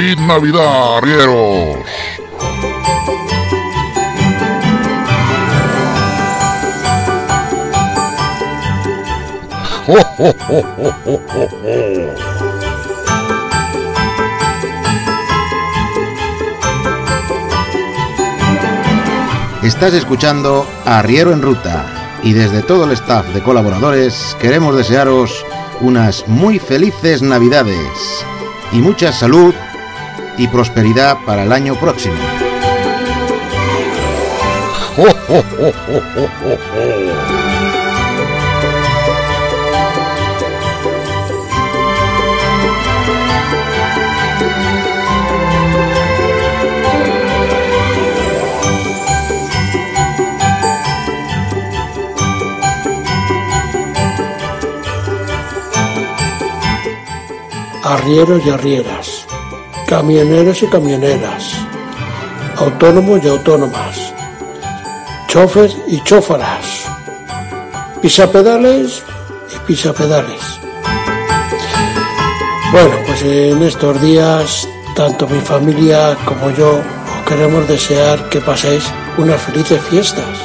¡Feliz Navidad, arrieros! Estás escuchando Arriero en Ruta y desde todo el staff de colaboradores queremos desearos unas muy felices Navidades y mucha salud y prosperidad para el año próximo. arrieros y arrieras, camioneros y camioneras, autónomos y autónomas, chofer y chófaras, pisapedales y pisapedales. Bueno, pues en estos días, tanto mi familia como yo os queremos desear que paséis unas felices fiestas.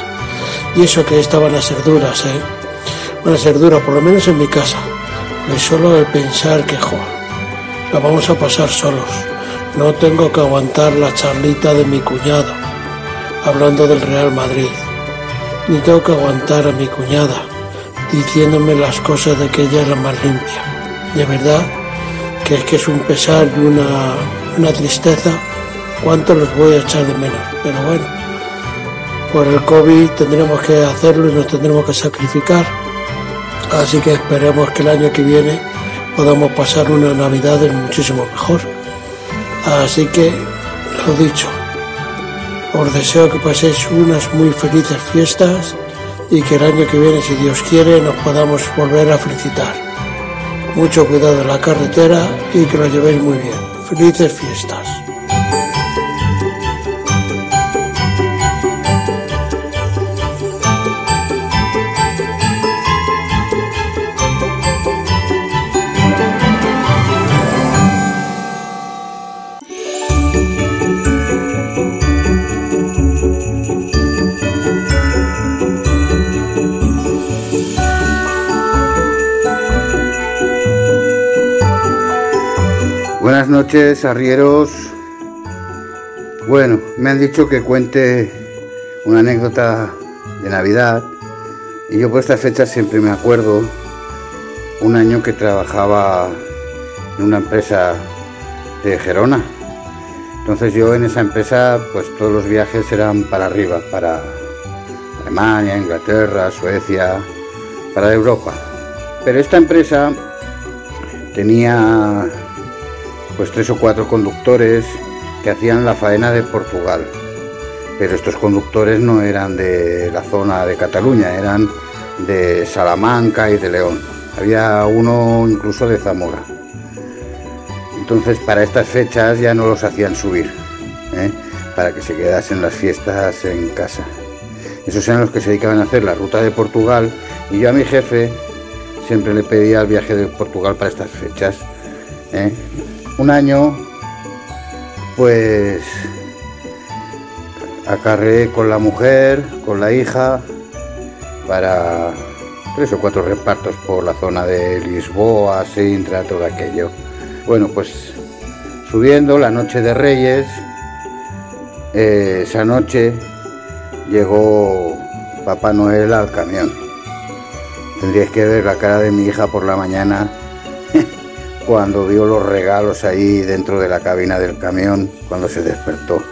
Y eso que esta van a ser duras, ¿eh? Van a ser duras, por lo menos en mi casa. Es solo el pensar que, joder, la vamos a pasar solos. No tengo que aguantar la charlita de mi cuñado, hablando del Real Madrid. Ni tengo que aguantar a mi cuñada, diciéndome las cosas de que ella es la más limpia. De verdad que es que es un pesar y una, una tristeza. ¿Cuánto los voy a echar de menos? Pero bueno, por el COVID tendremos que hacerlo y nos tendremos que sacrificar. Así que esperemos que el año que viene podamos pasar una Navidad muchísimo mejor. Así que, lo dicho, os deseo que paséis unas muy felices fiestas y que el año que viene, si Dios quiere, nos podamos volver a felicitar. Mucho cuidado en la carretera y que lo llevéis muy bien. Felices fiestas. Buenas noches, arrieros. Bueno, me han dicho que cuente una anécdota de Navidad y yo por esta fecha siempre me acuerdo un año que trabajaba en una empresa de Gerona. Entonces yo en esa empresa pues todos los viajes eran para arriba, para Alemania, Inglaterra, Suecia, para Europa. Pero esta empresa tenía pues tres o cuatro conductores que hacían la faena de Portugal. Pero estos conductores no eran de la zona de Cataluña, eran de Salamanca y de León. Había uno incluso de Zamora. Entonces para estas fechas ya no los hacían subir, ¿eh? para que se quedasen las fiestas en casa. Esos eran los que se dedicaban a hacer la ruta de Portugal y yo a mi jefe siempre le pedía el viaje de Portugal para estas fechas. ¿eh? Un año, pues acarré con la mujer, con la hija, para tres o cuatro repartos por la zona de Lisboa, Sintra, todo aquello. Bueno, pues subiendo la noche de Reyes, eh, esa noche llegó Papá Noel al camión. Tendríais que ver la cara de mi hija por la mañana cuando vio los regalos ahí dentro de la cabina del camión, cuando se despertó.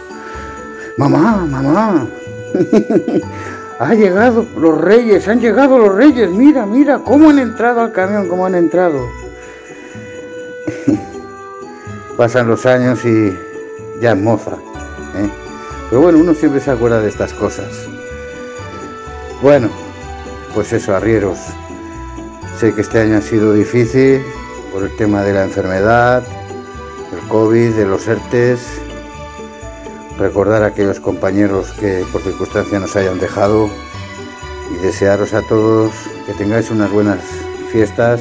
Mamá, mamá, ha llegado los reyes, han llegado los reyes, mira, mira, cómo han entrado al camión, cómo han entrado. Pasan los años y ya es moza. ¿eh? Pero bueno, uno siempre se acuerda de estas cosas. Bueno, pues eso, arrieros. Sé que este año ha sido difícil, por el tema de la enfermedad, el COVID, de los ERTES, recordar a aquellos compañeros que por circunstancia nos hayan dejado. Y desearos a todos que tengáis unas buenas fiestas,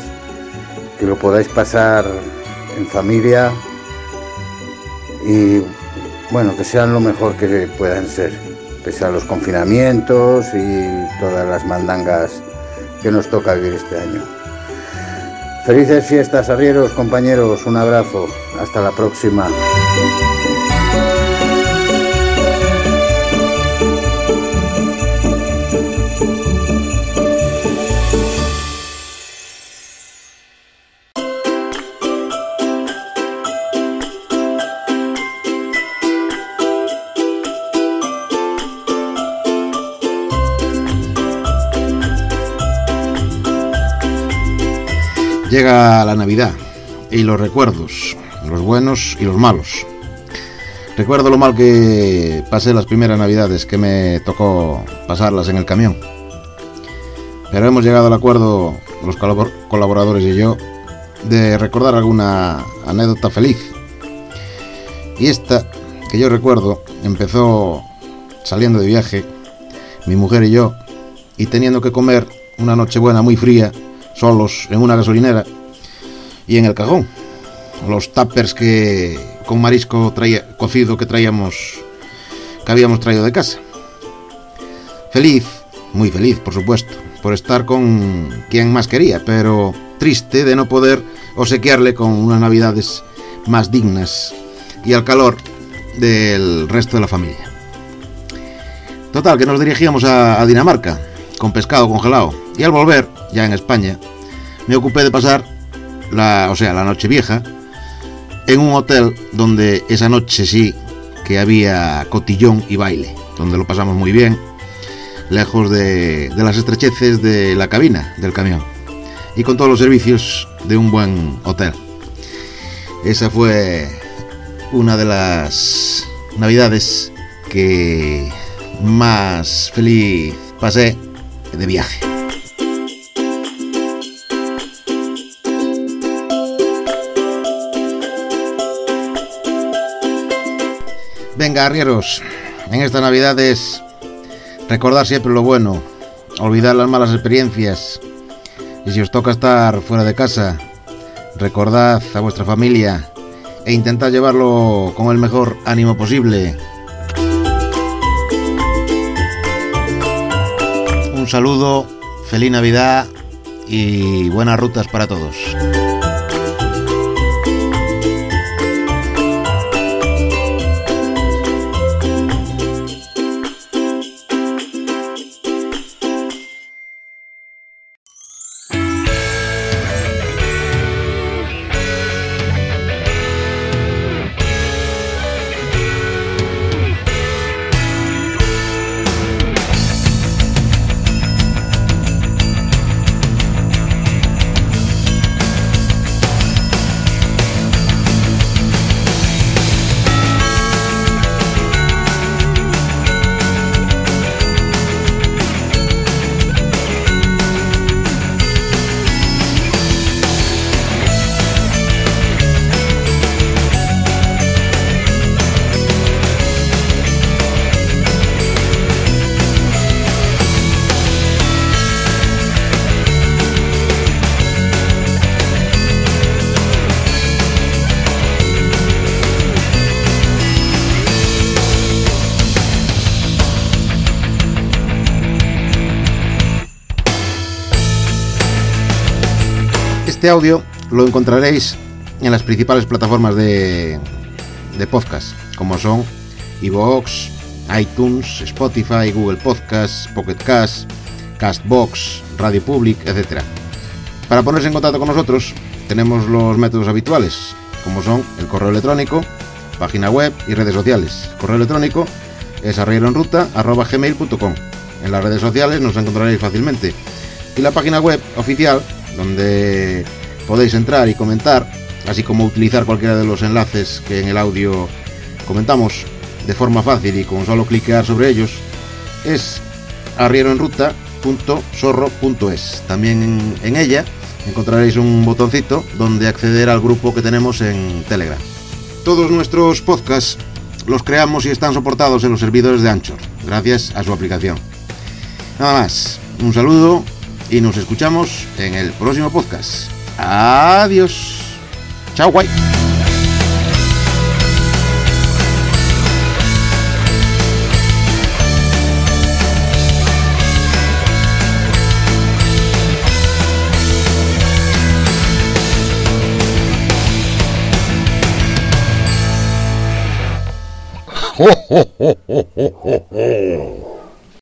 que lo podáis pasar en familia. Y bueno, que sean lo mejor que puedan ser, pese a los confinamientos y todas las mandangas que nos toca vivir este año. Felices fiestas, arrieros, compañeros, un abrazo, hasta la próxima. Llega la Navidad y los recuerdos, los buenos y los malos. Recuerdo lo mal que pasé las primeras Navidades que me tocó pasarlas en el camión. Pero hemos llegado al acuerdo, los colaboradores y yo, de recordar alguna anécdota feliz. Y esta, que yo recuerdo, empezó saliendo de viaje, mi mujer y yo, y teniendo que comer una noche buena muy fría en una gasolinera y en el cajón. Los tuppers que con marisco traía, cocido que traíamos, que habíamos traído de casa. Feliz, muy feliz, por supuesto, por estar con quien más quería, pero triste de no poder obsequiarle con unas navidades más dignas y al calor del resto de la familia. Total, que nos dirigíamos a, a Dinamarca con pescado congelado y al volver, ya en España, me ocupé de pasar la, o sea, la noche vieja en un hotel donde esa noche sí que había cotillón y baile, donde lo pasamos muy bien, lejos de, de las estrecheces de la cabina del camión y con todos los servicios de un buen hotel. Esa fue una de las navidades que más feliz pasé de viaje. Venga, arrieros, en esta Navidad es recordar siempre lo bueno, olvidar las malas experiencias. Y si os toca estar fuera de casa, recordad a vuestra familia e intentad llevarlo con el mejor ánimo posible. Un saludo, feliz Navidad y buenas rutas para todos. Este audio lo encontraréis en las principales plataformas de, de podcast, como son iVoox, iTunes, Spotify, Google Podcasts, Pocket Cast, Castbox, Radio Public, etc. Para ponerse en contacto con nosotros tenemos los métodos habituales, como son el correo electrónico, página web y redes sociales. correo electrónico es arrieroenruta.gmail.com En las redes sociales nos encontraréis fácilmente. Y la página web oficial donde podéis entrar y comentar, así como utilizar cualquiera de los enlaces que en el audio comentamos de forma fácil y con solo cliquear sobre ellos, es arrieroenruta.zorro.es. También en ella encontraréis un botoncito donde acceder al grupo que tenemos en Telegram. Todos nuestros podcasts los creamos y están soportados en los servidores de Anchor, gracias a su aplicación. Nada más, un saludo y nos escuchamos en el próximo podcast. Adiós. Chao, guay.